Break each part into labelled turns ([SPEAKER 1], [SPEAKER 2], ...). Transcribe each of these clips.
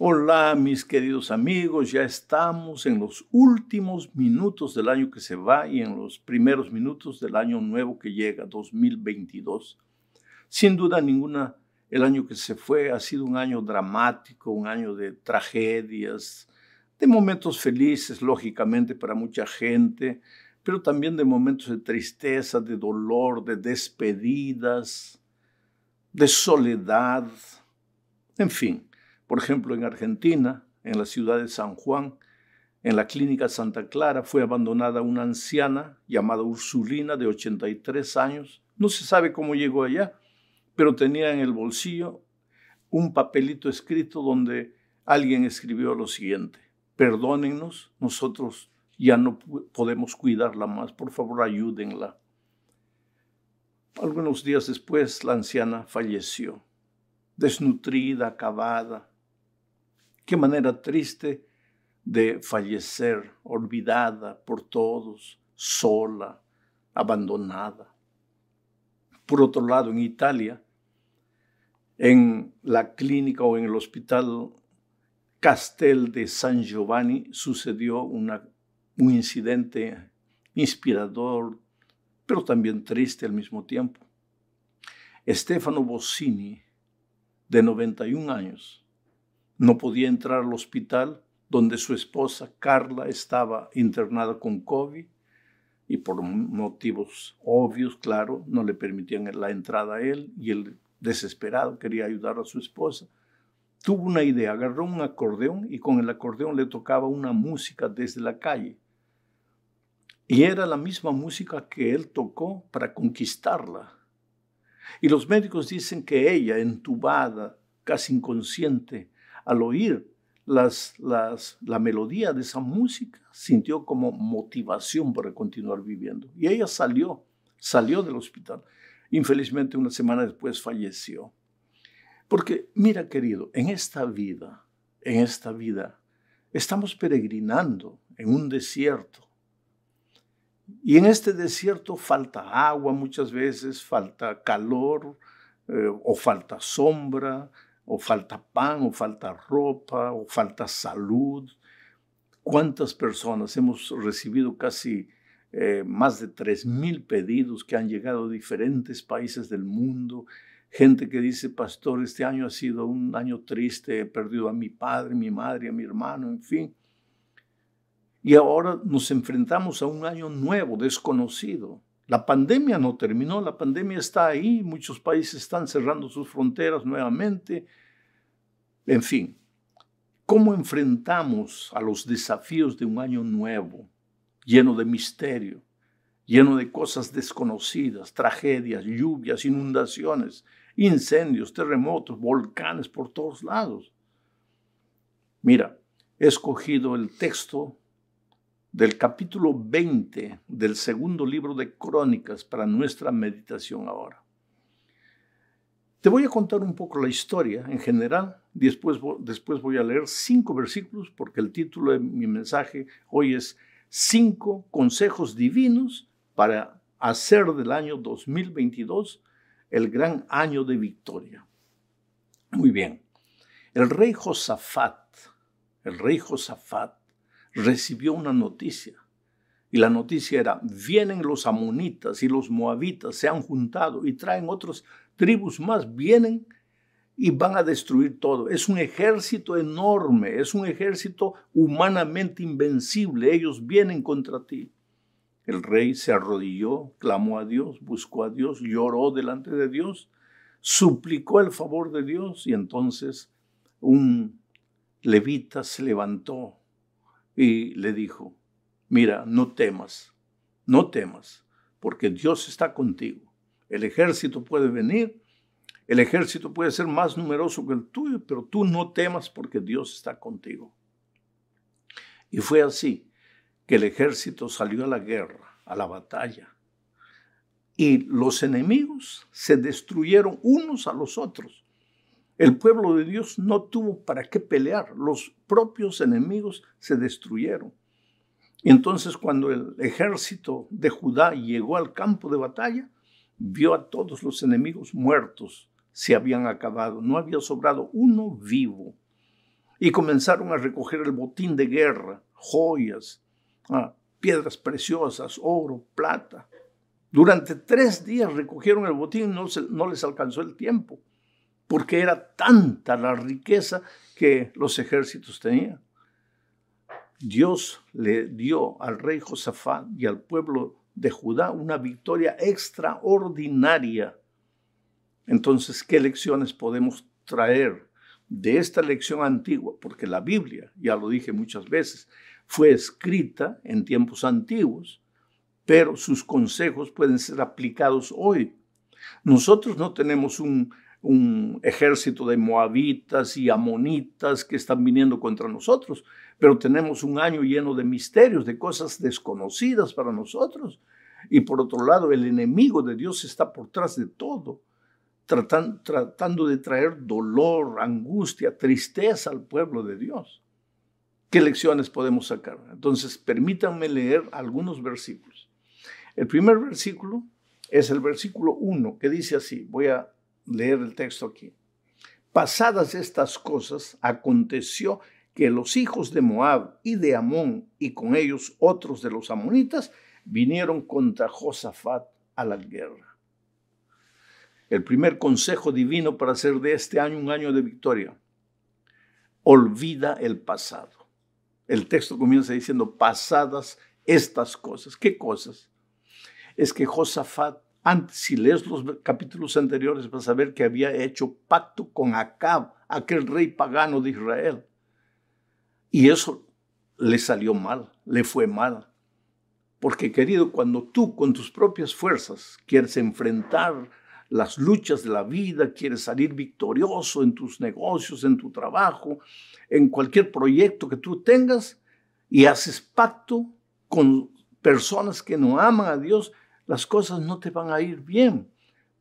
[SPEAKER 1] Hola mis queridos amigos, ya estamos en los últimos minutos del año que se va y en los primeros minutos del año nuevo que llega, 2022. Sin duda ninguna, el año que se fue ha sido un año dramático, un año de tragedias, de momentos felices, lógicamente, para mucha gente, pero también de momentos de tristeza, de dolor, de despedidas, de soledad, en fin por ejemplo, en Argentina, en la ciudad de San Juan, en la clínica Santa Clara, fue abandonada una anciana llamada Ursulina de 83 años. No se sabe cómo llegó allá, pero tenía en el bolsillo un papelito escrito donde alguien escribió lo siguiente, perdónennos, nosotros ya no podemos cuidarla más, por favor ayúdenla. Algunos días después la anciana falleció, desnutrida, acabada, Qué manera triste de fallecer, olvidada por todos, sola, abandonada. Por otro lado, en Italia, en la clínica o en el hospital Castel de San Giovanni sucedió un incidente inspirador, pero también triste al mismo tiempo. Stefano Bossini, de 91 años, no podía entrar al hospital donde su esposa Carla estaba internada con COVID y por motivos obvios, claro, no le permitían la entrada a él y él desesperado quería ayudar a su esposa. Tuvo una idea, agarró un acordeón y con el acordeón le tocaba una música desde la calle. Y era la misma música que él tocó para conquistarla. Y los médicos dicen que ella, entubada, casi inconsciente, al oír las, la melodía de esa música, sintió como motivación para continuar viviendo. Y ella salió, salió del hospital. Infelizmente, una semana después falleció. Porque, mira, querido, en esta vida, en esta vida, estamos peregrinando en un desierto. Y en este desierto falta agua muchas veces, falta calor eh, o falta sombra, o falta pan, o falta ropa, o falta salud. ¿Cuántas personas hemos recibido casi eh, más de 3.000 pedidos que han llegado de diferentes países del mundo? Gente que dice, pastor, este año ha sido un año triste, he perdido a mi padre, mi madre, a mi hermano, en fin. Y ahora nos enfrentamos a un año nuevo, desconocido. La pandemia no terminó, la pandemia está ahí, muchos países están cerrando sus fronteras nuevamente. En fin, ¿cómo enfrentamos a los desafíos de un año nuevo, lleno de misterio, lleno de cosas desconocidas, tragedias, lluvias, inundaciones, incendios, terremotos, volcanes por todos lados? Mira, he escogido el texto del capítulo 20 del segundo libro de Crónicas para nuestra meditación ahora. Te voy a contar un poco la historia en general, después, después voy a leer cinco versículos porque el título de mi mensaje hoy es Cinco consejos divinos para hacer del año 2022 el gran año de victoria. Muy bien, el rey Josafat, el rey Josafat recibió una noticia. Y la noticia era, vienen los amonitas y los moabitas, se han juntado y traen otras tribus más, vienen y van a destruir todo. Es un ejército enorme, es un ejército humanamente invencible. Ellos vienen contra ti. El rey se arrodilló, clamó a Dios, buscó a Dios, lloró delante de Dios, suplicó el favor de Dios y entonces un levita se levantó y le dijo, mira, no temas, no temas, porque Dios está contigo. El ejército puede venir, el ejército puede ser más numeroso que el tuyo, pero tú no temas porque Dios está contigo. Y fue así que el ejército salió a la guerra, a la batalla, y los enemigos se destruyeron unos a los otros. El pueblo de Dios no tuvo para qué pelear, los propios enemigos se destruyeron. Y entonces cuando el ejército de Judá llegó al campo de batalla, vio a todos los enemigos muertos, se habían acabado, no había sobrado uno vivo. y comenzaron a recoger el botín de guerra, joyas, ah, piedras preciosas, oro, plata. Durante tres días recogieron el botín, no, no les alcanzó el tiempo, porque era tanta la riqueza que los ejércitos tenían. Dios le dio al rey Josafat y al pueblo de Judá una victoria extraordinaria. Entonces, ¿qué lecciones podemos traer de esta lección antigua? Porque la Biblia, ya lo dije muchas veces, fue escrita en tiempos antiguos, pero sus consejos pueden ser aplicados hoy. Nosotros no tenemos un, un ejército de moabitas y amonitas que están viniendo contra nosotros, pero tenemos un año lleno de misterios, de cosas desconocidas para nosotros. Y por otro lado, el enemigo de Dios está por detrás de todo, tratando, de traer dolor, angustia, tristeza al pueblo de Dios. ¿Qué lecciones podemos sacar? Entonces, permítanme leer algunos versículos. El primer versículo es el versículo 1, que dice así, voy a leer el texto aquí. Pasadas estas cosas, aconteció que los hijos de Moab y de Amón y con ellos otros de los amonitas vinieron contra Josafat a la guerra. El primer consejo divino para hacer de este año un año de victoria. Olvida el pasado. El texto comienza diciendo, pasadas estas cosas. ¿Qué cosas? Es que Josafat si lees los capítulos anteriores, vas a ver que había hecho pacto con Acab, aquel rey pagano de Israel. Y eso le salió mal, le fue mal. Porque querido, cuando tú con tus propias fuerzas quieres enfrentar las luchas de la vida, quieres salir victorioso en tus negocios, en tu trabajo, en cualquier proyecto que tú tengas, y haces pacto con personas que no aman a Dios, las cosas no te van a ir bien,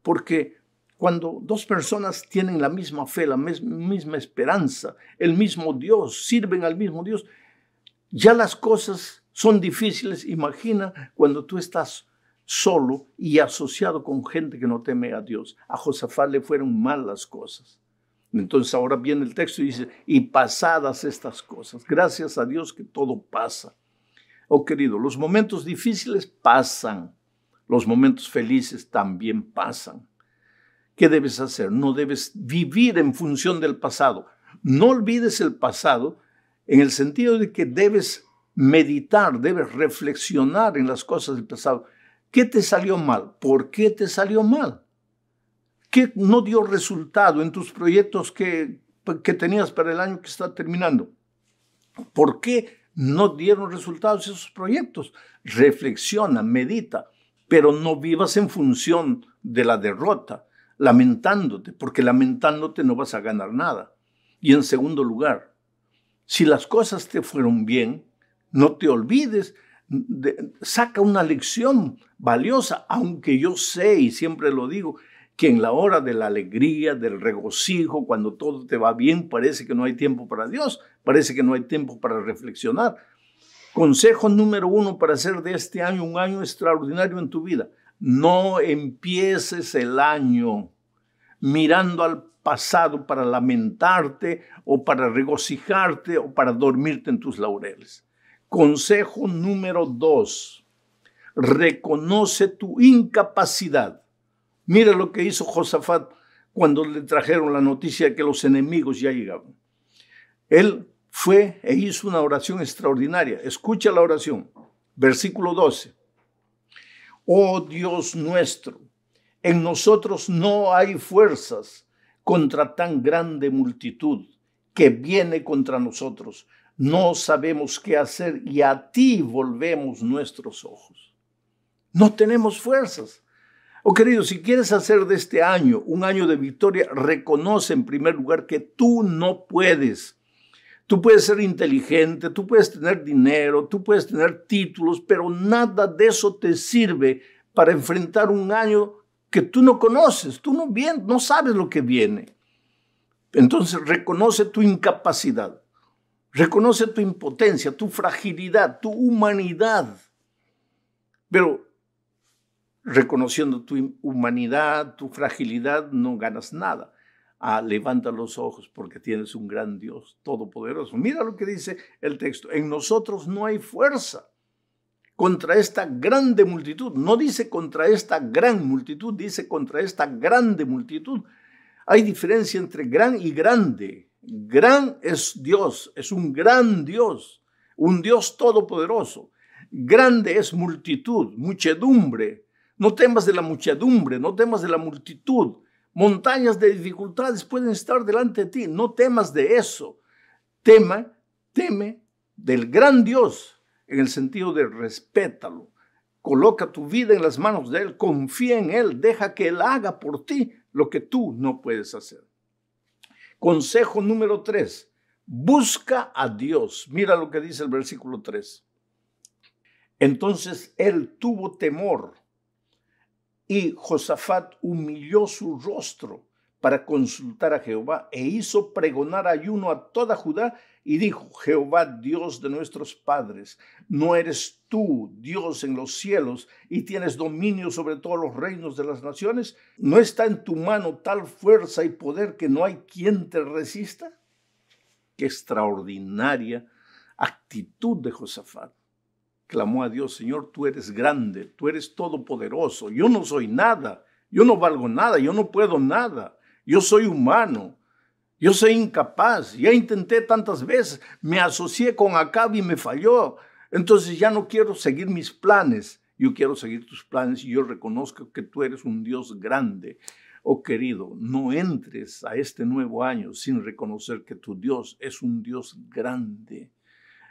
[SPEAKER 1] porque cuando dos personas tienen la misma fe, la misma esperanza, el mismo Dios, sirven al mismo Dios, ya las cosas son difíciles. Imagina cuando tú estás solo y asociado con gente que no teme a Dios. A Josafat le fueron mal las cosas. Entonces ahora viene el texto y dice, y pasadas estas cosas, gracias a Dios que todo pasa. Oh querido, los momentos difíciles pasan, los momentos felices también pasan. ¿Qué debes hacer? No debes vivir en función del pasado. No olvides el pasado en el sentido de que debes meditar, debes reflexionar en las cosas del pasado. ¿Qué te salió mal? ¿Por qué te salió mal? ¿Qué no dio resultado en tus proyectos que, que tenías para el año que está terminando? ¿Por qué no dieron resultados esos proyectos? Reflexiona, medita pero no vivas en función de la derrota, lamentándote, porque lamentándote no vas a ganar nada. Y en segundo lugar, si las cosas te fueron bien, no te olvides, saca una lección valiosa, aunque yo sé y siempre lo digo, que en la hora de la alegría, del regocijo, cuando todo te va bien, parece que no hay tiempo para Dios, parece que no hay tiempo para reflexionar, Consejo número uno para hacer de este año un año extraordinario en tu vida. No empieces el año mirando al pasado para lamentarte o para regocijarte o para dormirte en tus laureles. Consejo número dos, reconoce tu incapacidad. Mira lo que hizo Josafat cuando le trajeron la noticia de que los enemigos ya llegaban. Él fue e hizo una oración extraordinaria. Escucha la oración. Versículo 12. Oh Dios nuestro, en nosotros no hay fuerzas contra tan grande multitud que viene contra nosotros. No sabemos qué hacer y a ti volvemos nuestros ojos. No tenemos fuerzas. Oh querido, si quieres hacer de este año un año de victoria, reconoce en primer lugar que tú no puedes Tú puedes ser inteligente, tú puedes tener dinero, tú puedes tener títulos, pero nada de eso te sirve para enfrentar un año que tú no conoces, tú no, bien, no sabes lo que viene. Entonces reconoce tu incapacidad, reconoce tu impotencia, tu fragilidad, tu humanidad. Pero reconociendo tu humanidad, tu fragilidad, no ganas nada. Ah, levanta los ojos porque tienes un gran Dios todopoderoso. Mira lo que dice el texto. En nosotros no hay fuerza contra esta grande multitud. No dice contra esta gran multitud, dice contra esta grande multitud. Hay diferencia entre gran y grande. Gran es Dios, es un gran Dios, un Dios todopoderoso. Grande es multitud, muchedumbre. No temas de la muchedumbre, no temas de la multitud. Montañas de dificultades pueden estar delante de ti. No temas de eso. Tema, teme del gran Dios en el sentido de respétalo. Coloca tu vida en las manos de Él, confía en Él, deja que Él haga por ti lo que tú no puedes hacer. Consejo número tres, busca a Dios. Mira lo que dice el versículo 3. Entonces él tuvo temor y Josafat humilló su rostro para consultar a Jehová e hizo pregonar ayuno a toda Judá y dijo, Jehová Dios de nuestros padres, ¿no eres tú Dios en los cielos y tienes dominio sobre todos los reinos de las naciones? ¿No está en tu mano tal fuerza y poder que no hay quien te resista? Qué extraordinaria actitud de Josafat clamó a Dios, Señor, tú eres grande, tú eres todopoderoso, yo no soy nada, yo no valgo nada, yo no puedo nada, yo soy humano, yo soy incapaz, ya intenté tantas veces, me asocié con Acab y me falló, entonces ya no quiero seguir mis planes, yo quiero seguir tus planes y yo reconozco que tú eres un Dios grande. Oh querido, no entres a este nuevo año sin reconocer que tu Dios es un Dios grande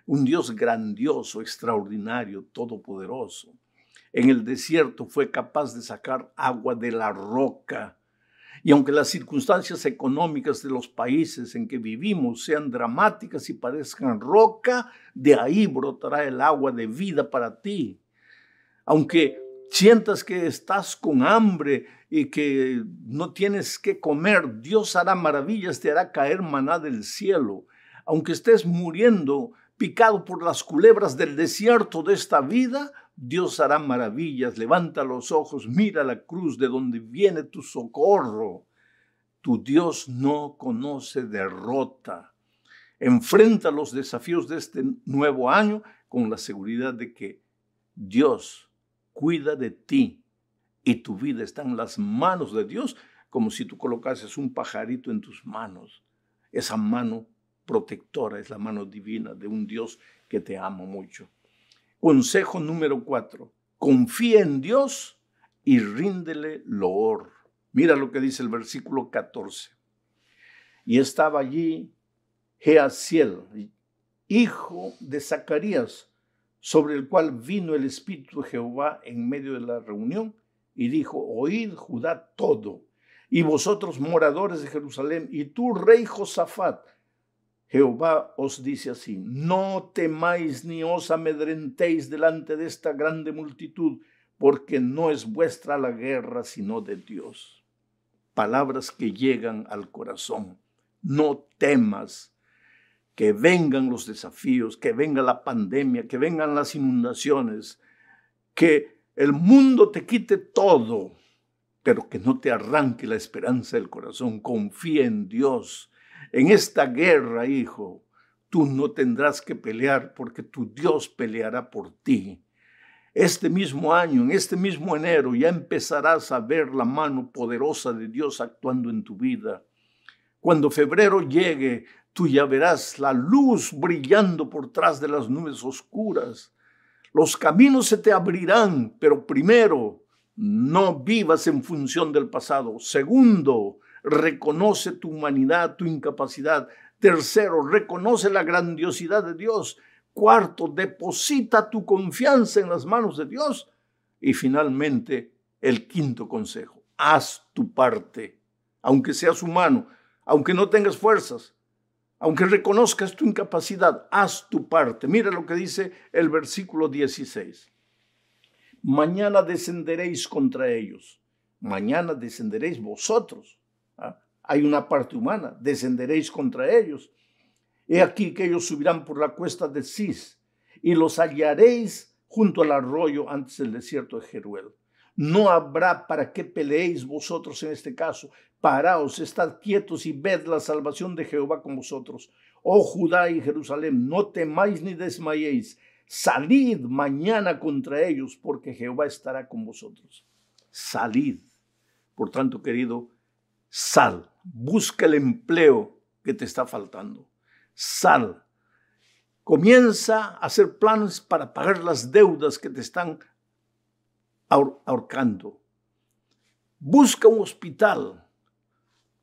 [SPEAKER 1] un Dios grandioso, extraordinario, todopoderoso. En el desierto fue capaz de sacar agua de la roca. Y aunque las circunstancias económicas de los países en que vivimos sean dramáticas y parezcan roca, de ahí brotará el agua de vida para ti. Aunque sientas que estás con hambre y que no tienes que comer, Dios hará maravillas, te hará caer maná del cielo. Aunque estés muriendo picado por las culebras del desierto de esta vida, Dios hará maravillas. Levanta los ojos, mira la cruz de donde viene tu socorro. Tu Dios no conoce derrota. Enfrenta los desafíos de este nuevo año con la seguridad de que Dios cuida de ti y tu vida está en las manos de Dios, como si tú colocases un pajarito en tus manos. Esa mano protectora, es la mano divina de un Dios que te ama mucho. Consejo número cuatro, confía en Dios y ríndele loor. Mira lo que dice el versículo 14. Y estaba allí Jeaziel, hijo de Zacarías, sobre el cual vino el Espíritu de Jehová en medio de la reunión, y dijo, oíd Judá todo, y vosotros moradores de Jerusalén, y tú, rey Josafat, Jehová os dice así, no temáis ni os amedrentéis delante de esta grande multitud, porque no es vuestra la guerra, sino de Dios. Palabras que llegan al corazón. No temas que vengan los desafíos, que venga la pandemia, que vengan las inundaciones, que el mundo te quite todo, pero que no te arranque la esperanza del corazón. Confía en Dios en esta guerra, hijo, tú no tendrás que pelear porque tu Dios peleará por ti. Este mismo año, en este mismo enero, ya empezarás a ver la mano poderosa de Dios actuando en tu vida. Cuando febrero llegue, tú ya verás la luz brillando por tras de las nubes oscuras. Los caminos se te abrirán, pero primero, no vivas en función del pasado. Segundo, reconoce tu humanidad, tu incapacidad. Tercero, reconoce la grandiosidad de Dios. Cuarto, deposita tu confianza en las manos de Dios. Y finalmente, el quinto consejo, haz tu parte, aunque seas humano, aunque no tengas fuerzas, aunque reconozcas tu incapacidad, haz tu parte. Mira lo que dice el versículo 16. Mañana descenderéis contra ellos, mañana descenderéis vosotros. Hay una parte humana, descenderéis contra ellos. He aquí que ellos subirán por la cuesta de Cis y los hallaréis junto al arroyo antes del desierto de Jeruel. No habrá para qué peleéis vosotros en este caso. Paraos, estad quietos y ved la salvación de Jehová con vosotros. Oh Judá y Jerusalén, no temáis ni desmayéis. Salid mañana contra ellos, porque Jehová estará con vosotros. Salid. Por tanto, querido, sal, busca el empleo que te está faltando. Sal. Comienza a hacer planes para pagar las deudas que te están ahorcando. Busca un hospital.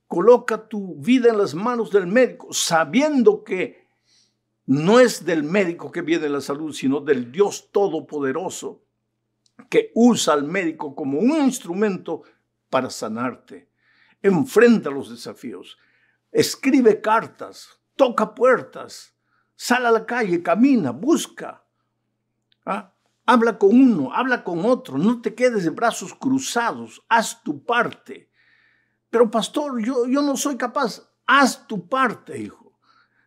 [SPEAKER 1] Coloca tu vida en las manos del médico, sabiendo que no es del médico que viene la salud, sino del Dios Todopoderoso que usa al médico como un instrumento para sanarte. Enfrenta los desafíos. Escribe cartas, toca puertas, sale a la calle, camina, busca. ¿Ah? Habla con uno, habla con otro, no te quedes de brazos cruzados, haz tu parte. Pero pastor, yo, yo no soy capaz, haz tu parte, hijo.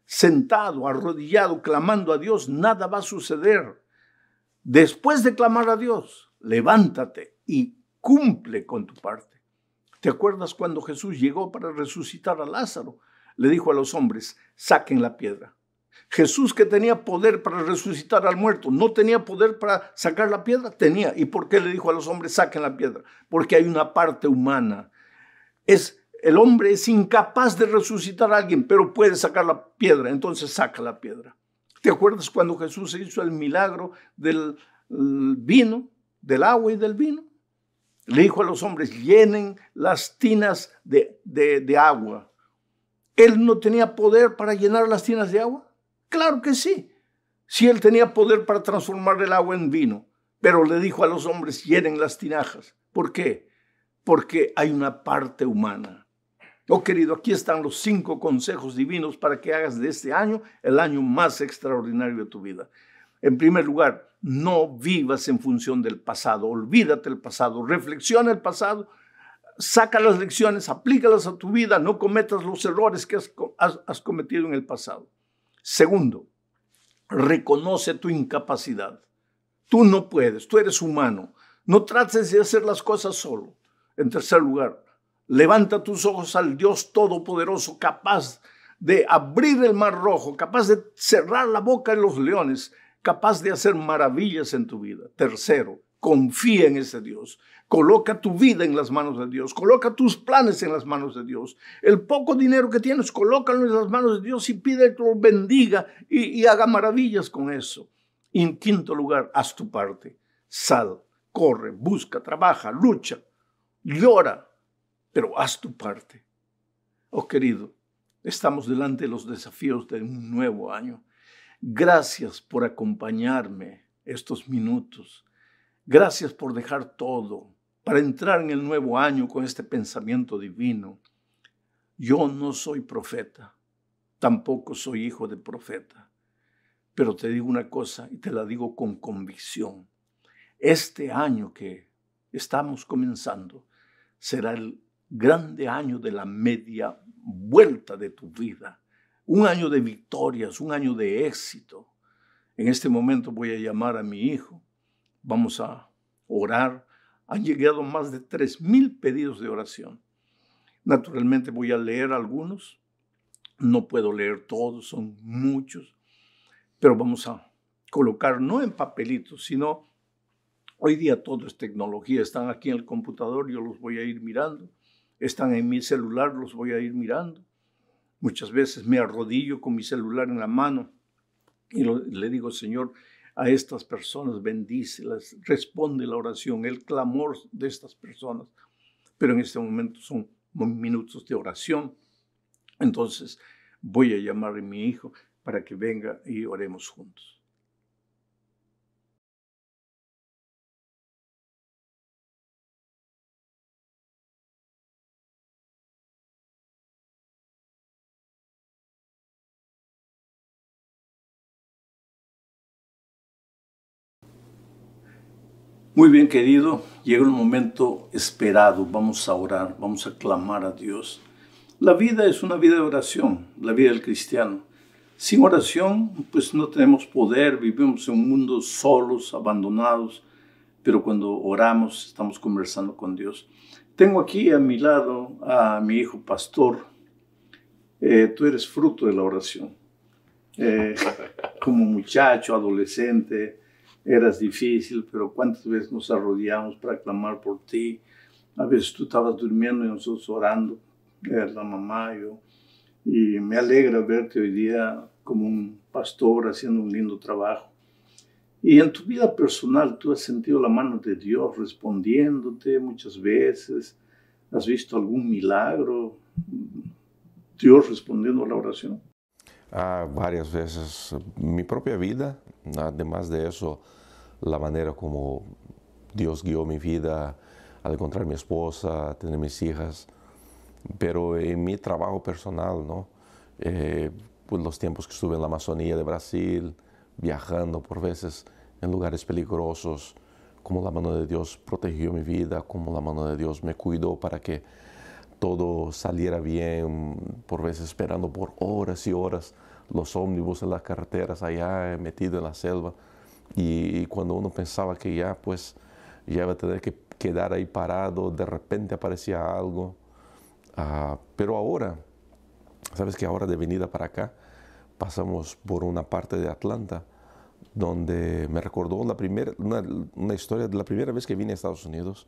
[SPEAKER 1] Sentado, arrodillado, clamando a Dios, nada va a suceder. Después de clamar a Dios, levántate y cumple con tu parte. ¿Te acuerdas cuando Jesús llegó para resucitar a Lázaro? Le dijo a los hombres, saquen la piedra. Jesús que tenía poder para resucitar al muerto, ¿no tenía poder para sacar la piedra? Tenía. ¿Y por qué le dijo a los hombres, saquen la piedra? Porque hay una parte humana. Es, el hombre es incapaz de resucitar a alguien, pero puede sacar la piedra, entonces saca la piedra. ¿Te acuerdas cuando Jesús hizo el milagro del vino, del agua y del vino? Le dijo a los hombres, llenen las tinas de, agua. ¿Él no tenía poder para llenar las tinas de agua? Claro que sí. Si él tenía poder para transformar el agua en vino, pero le dijo a los hombres, llenen las tinajas. ¿Por qué? Porque hay una parte humana. Oh querido, aquí están los cinco consejos divinos para que hagas de este año el año más extraordinario de tu vida. En primer lugar, no vivas en función del pasado, olvídate del pasado, reflexiona el pasado, saca las lecciones, aplícalas a tu vida, no cometas los errores que has cometido en el pasado. Segundo, reconoce tu incapacidad. Tú no puedes, tú eres humano. No trates de hacer las cosas solo. En tercer lugar, levanta tus ojos al Dios Todopoderoso, capaz de abrir el mar rojo, capaz de cerrar la boca de los leones, capaz de hacer maravillas en tu vida. Tercero, confía en ese Dios. Coloca tu vida en las manos de Dios. Coloca tus planes en las manos de Dios. El poco dinero que tienes, colócalo en las manos de Dios y pide que lo bendiga y, haga maravillas con eso. Y en quinto lugar, haz tu parte. Sal, corre, busca, trabaja, lucha, llora, pero haz tu parte. Oh querido, estamos delante de los desafíos de un nuevo año. Gracias por acompañarme estos minutos. Gracias por dejar todo para entrar en el nuevo año con este pensamiento divino. Yo no soy profeta, tampoco soy hijo de profeta, pero te digo una cosa y te la digo con convicción. Este año que estamos comenzando será el grande año de la media vuelta de tu vida, un año de victorias, un año de éxito. En este momento voy a llamar a mi hijo, vamos a orar han llegado más de 3.000 pedidos de oración. Naturalmente voy a leer algunos, no puedo leer todos, son muchos, pero vamos a colocar no en papelitos, sino hoy día todo es tecnología, están aquí en el computador, yo los voy a ir mirando, están en mi celular, los voy a ir mirando. Muchas veces me arrodillo con mi celular en la mano y le digo, Señor, a estas personas, bendícelas, responde la oración, el clamor de estas personas. Pero en este momento son minutos de oración. Entonces voy a llamar a mi hijo para que venga y oremos juntos. Muy bien, querido, llega un momento esperado, vamos a orar, vamos a clamar a Dios. La vida es una vida de oración, la vida del cristiano. Sin oración, pues no tenemos poder, vivimos en un mundo solos, abandonados, pero cuando oramos estamos conversando con Dios. Tengo aquí a mi lado a mi hijo pastor. Eh, tú eres fruto de la oración. Eh, como muchacho, adolescente, eras difícil, pero cuántas veces nos arrodillamos para clamar por ti. A veces tú estabas durmiendo y nosotros orando, era la mamá, yo. Y me alegra verte hoy día como un pastor haciendo un lindo trabajo. Y en tu vida personal, tú has sentido la mano de Dios respondiéndote muchas veces. ¿Has visto algún milagro? Dios respondiendo a la oración.
[SPEAKER 2] Ah, varias veces. Mi propia vida, además de eso, la manera como Dios guió mi vida al encontrar mi esposa, tener mis hijas. Pero en mi trabajo personal, ¿no? Eh, pues los tiempos que estuve en la Amazonía de Brasil, viajando por veces en lugares peligrosos, como la mano de Dios protegió mi vida, como la mano de Dios me cuidó para que todo saliera bien, por veces esperando por horas y horas los ómnibus en las carreteras allá metido en la selva. Y, cuando uno pensaba que ya pues ya iba a tener que quedar ahí parado, de repente aparecía algo. Ah, pero ahora, sabes que ahora de venida para acá, pasamos por una parte de Atlanta donde me recordó la primera, una, una, historia de la primera vez que vine a Estados Unidos,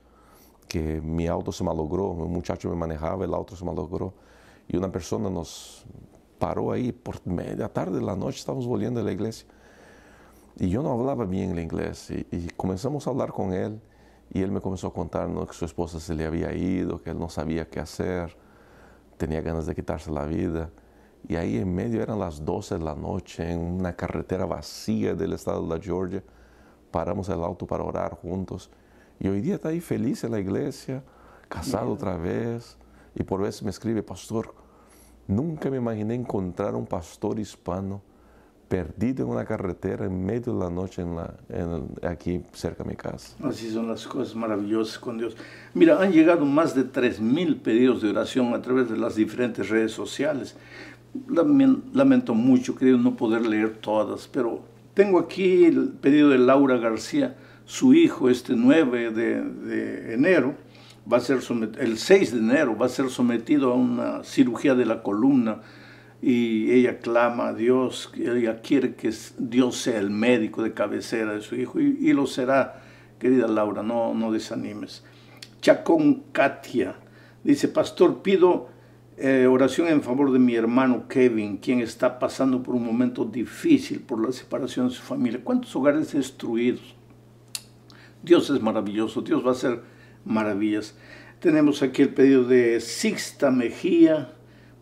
[SPEAKER 2] que mi auto se malogró, un muchacho me manejaba, el auto se malogró, y una persona nos paró ahí por media tarde de la noche, estábamos volviendo a la iglesia, y yo no hablaba bien el inglés, y, comenzamos a hablar con él, y él me comenzó a contar que su esposa se le había ido, que él no sabía qué hacer, tenía ganas de quitarse la vida. Y ahí en medio eran las 12 de la noche, en una carretera vacía del estado de la Georgia. Paramos el auto para orar juntos. Y hoy día está ahí feliz en la iglesia, casado otra vez. Y por veces me escribe, pastor, nunca me imaginé encontrar un pastor hispano perdido en una carretera en medio de la noche en la, aquí cerca de mi casa.
[SPEAKER 1] Así son las cosas maravillosas con Dios. Mira, han llegado más de 3.000 pedidos de oración a través de las diferentes redes sociales. Lamento mucho, querido, no poder leer todas, pero tengo aquí el pedido de Laura García, su hijo, este 9 de, enero, va a ser el 6 de enero va a ser sometido a una cirugía de la columna y ella clama a Dios, ella quiere que Dios sea el médico de cabecera de su hijo y, lo será, querida Laura, no, no desanimes. Chacón Katia dice, pastor, pido eh, oración en favor de mi hermano Kevin, quien está pasando por un momento difícil por la separación de su familia. ¿Cuántos hogares destruidos? Dios es maravilloso, Dios va a hacer maravillas. Tenemos aquí el pedido de Sixta Mejía.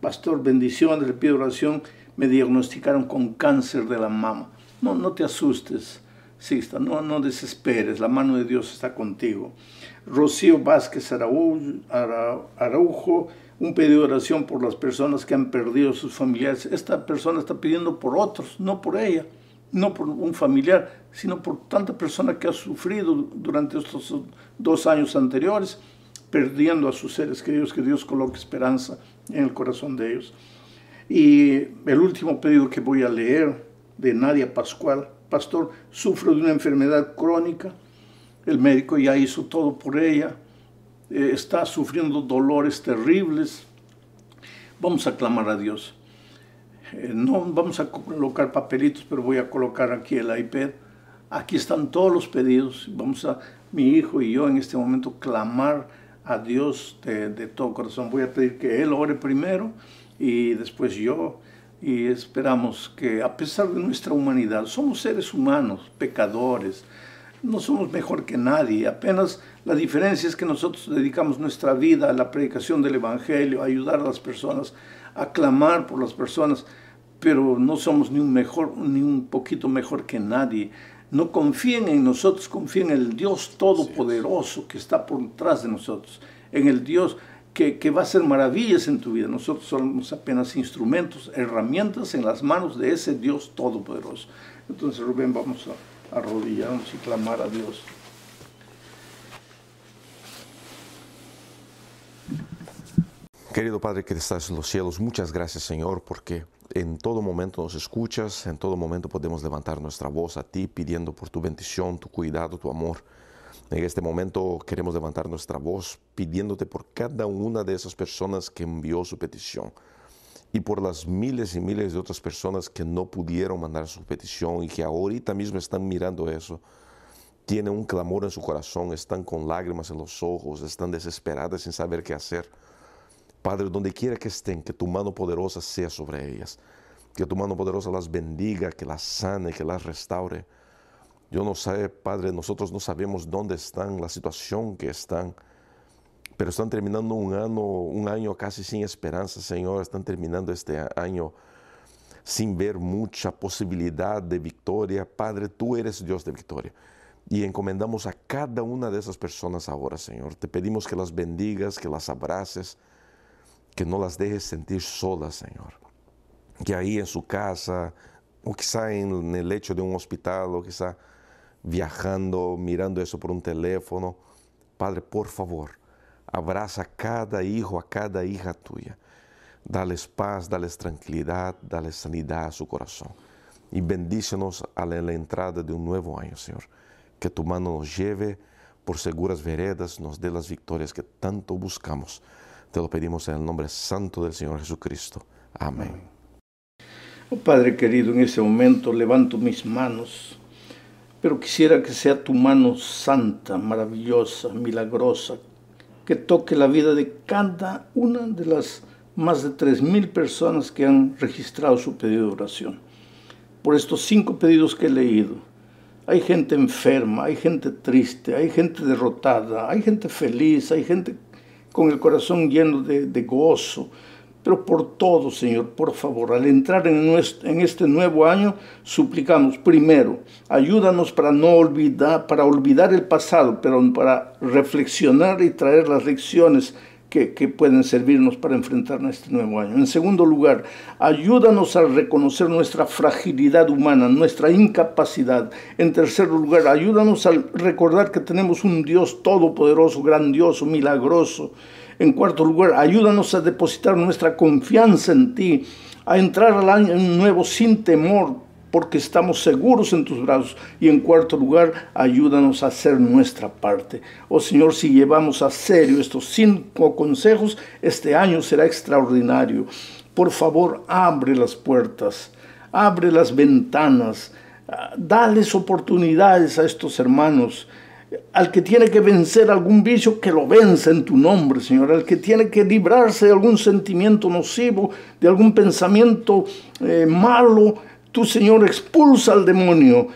[SPEAKER 1] Pastor, bendiciones, le pido oración. Me diagnosticaron con cáncer de la mama. No, no te asustes, Sixta, no, no desesperes, la mano de Dios está contigo. Rocío Vázquez Araujo un pedido de oración por las personas que han perdido sus familiares. Esta persona está pidiendo por otros, no por ella, no por un familiar, sino por tanta persona que ha sufrido durante estos dos años anteriores, perdiendo a sus seres queridos, que Dios coloque esperanza en el corazón de ellos. Y el último pedido que voy a leer de Nadia Pascual, pastor, sufre de una enfermedad crónica, el médico ya hizo todo por ella, eh, está sufriendo dolores terribles, vamos a clamar a Dios. Eh, no vamos a colocar papelitos, pero voy a colocar aquí el iPad. Aquí están todos los pedidos. Vamos a, mi hijo y yo en este momento, clamar a Dios de, todo corazón. Voy a pedir que Él ore primero y después yo. Y esperamos que a pesar de nuestra humanidad, somos seres humanos, pecadores, no somos mejor que nadie, apenas la diferencia es que nosotros dedicamos nuestra vida a la predicación del Evangelio, a ayudar a las personas, a clamar por las personas, pero no somos ni un mejor, ni un poquito mejor que nadie. No confíen en nosotros, confíen en el Dios Todopoderoso que está por detrás de nosotros, en el Dios que, que va a hacer maravillas en tu vida. Nosotros somos apenas instrumentos, herramientas en las manos de ese Dios Todopoderoso. Entonces, Rubén, vamos a arrodillarnos y clamar a Dios.
[SPEAKER 2] Querido Padre que estás en los cielos, muchas gracias Señor porque en todo momento nos escuchas, en todo momento podemos levantar nuestra voz a ti pidiendo por tu bendición, tu cuidado, tu amor. En este momento queremos levantar nuestra voz pidiéndote por cada una de esas personas que envió su petición y por las miles y miles de otras personas que no pudieron mandar su petición y que ahorita mismo están mirando eso. Tienen un clamor en su corazón, están con lágrimas en los ojos, están desesperadas sin saber qué hacer. Padre, donde quiera que estén, que tu mano poderosa sea sobre ellas, que tu mano poderosa las bendiga, que las sane, que las restaure yo no sé, Padre, nosotros no sabemos dónde están, la situación que están, pero están terminando un año, un año casi sin esperanza, Señor. Están terminando este año sin ver mucha posibilidad de victoria. Padre, tú eres Dios de victoria. Y encomendamos a cada una de esas personas ahora, Señor. Te pedimos que las bendigas, que las abraces, que no las dejes sentir solas, Señor. Que ahí en su casa, o quizá en el lecho de un hospital, o quizá viajando, mirando eso por un teléfono. Padre, por favor, abraza a cada hijo, a cada hija tuya. Dales paz, dales tranquilidad, dales sanidad a su corazón. Y bendícenos a la, entrada de un nuevo año, Señor. Que tu mano nos lleve por seguras veredas, nos dé las victorias que tanto buscamos. Te lo pedimos en el nombre santo del Señor Jesucristo. Amén.
[SPEAKER 1] Oh, Padre querido, en ese momento levanto mis manos pero quisiera que sea tu mano santa, maravillosa, milagrosa, que toque la vida de cada una de las más de 3.000 personas que han registrado su pedido de oración. Por estos cinco pedidos que he leído, hay gente enferma, hay gente triste, hay gente derrotada, hay gente feliz, hay gente con el corazón lleno de, gozo, pero por todo, Señor, por favor, al entrar en, en este nuevo año, suplicamos, primero, ayúdanos para no olvidar, para olvidar el pasado, pero para reflexionar y traer las lecciones que, pueden servirnos para enfrentarnos a este nuevo año. En segundo lugar, ayúdanos a reconocer nuestra fragilidad humana, nuestra incapacidad. En tercer lugar, ayúdanos a recordar que tenemos un Dios todopoderoso, grandioso, milagroso, en cuarto lugar, ayúdanos a depositar nuestra confianza en ti, a entrar al año nuevo sin temor, porque estamos seguros en tus brazos. Y en cuarto lugar, ayúdanos a hacer nuestra parte. Oh Señor, si llevamos a serio estos cinco consejos, este año será extraordinario. Por favor, abre las puertas, abre las ventanas, ah, dales oportunidades a estos hermanos al que tiene que vencer algún vicio, que lo vence en tu nombre, Señor. Al que tiene que librarse de algún sentimiento nocivo, de algún pensamiento eh, malo, tu Señor expulsa al demonio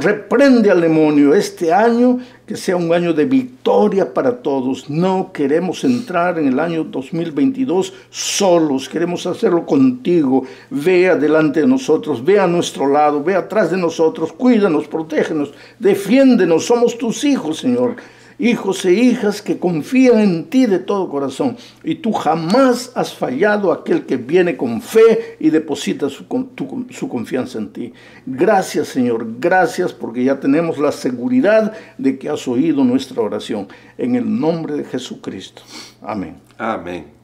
[SPEAKER 1] reprende al demonio este año, que sea un año de victoria para todos. No queremos entrar en el año 2022 solos, queremos hacerlo contigo. Ve adelante de nosotros, ve a nuestro lado, ve atrás de nosotros, cuídanos, protégenos, defiéndenos, somos tus hijos, Señor hijos e hijas que confían en ti de todo corazón. Y tú jamás has fallado a aquel que viene con fe y deposita su, su, confianza en ti. Gracias Señor, gracias porque ya tenemos la seguridad de que has oído nuestra oración. En el nombre de Jesucristo. Amén.
[SPEAKER 2] Amén.